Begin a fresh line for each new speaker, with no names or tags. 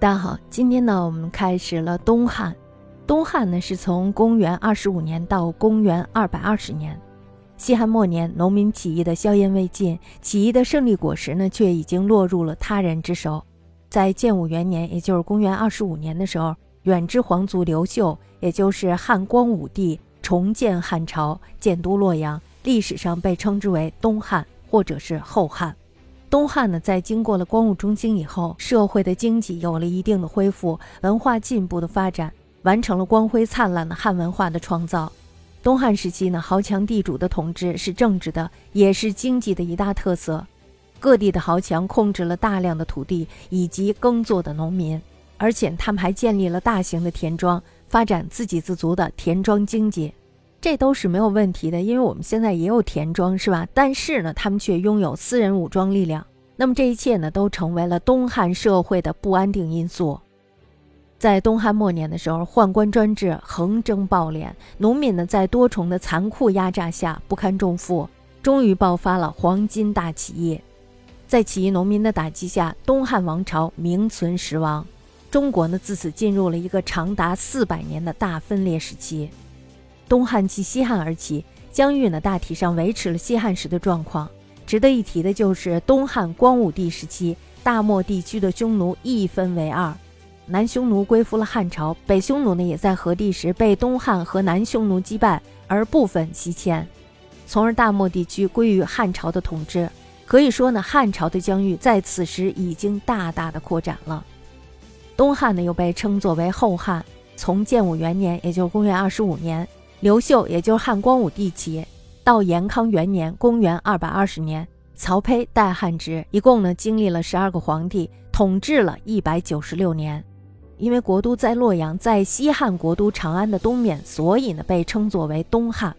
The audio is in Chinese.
大家好，今天呢，我们开始了东汉。东汉呢，是从公元二十五年到公元二百二十年。西汉末年，农民起义的硝烟未尽，起义的胜利果实呢，却已经落入了他人之手。在建武元年，也就是公元二十五年的时候，远支皇族刘秀，也就是汉光武帝，重建汉朝，建都洛阳，历史上被称之为东汉或者是后汉。东汉呢，在经过了光武中兴以后，社会的经济有了一定的恢复，文化进步的发展，完成了光辉灿烂的汉文化的创造。东汉时期呢，豪强地主的统治是政治的，也是经济的一大特色。各地的豪强控制了大量的土地以及耕作的农民，而且他们还建立了大型的田庄，发展自给自足的田庄经济。这都是没有问题的，因为我们现在也有田庄，是吧？但是呢，他们却拥有私人武装力量。那么这一切呢，都成为了东汉社会的不安定因素。在东汉末年的时候，宦官专制横征暴敛，农民呢在多重的残酷压榨下不堪重负，终于爆发了黄巾大起义。在起义农民的打击下，东汉王朝名存实亡。中国呢，自此进入了一个长达四百年的大分裂时期。东汉继西汉而起，疆域呢大体上维持了西汉时的状况。值得一提的就是东汉光武帝时期，大漠地区的匈奴一分为二，南匈奴归附了汉朝，北匈奴呢也在和地时被东汉和南匈奴击败而部分西迁，从而大漠地区归于汉朝的统治。可以说呢，汉朝的疆域在此时已经大大的扩展了。东汉呢又被称作为后汉，从建武元年，也就是公元二十五年。刘秀，也就是汉光武帝起，到延康元年（公元二百二十年），曹丕代汉之，一共呢经历了十二个皇帝，统治了一百九十六年。因为国都在洛阳，在西汉国都长安的东面，所以呢被称作为东汉。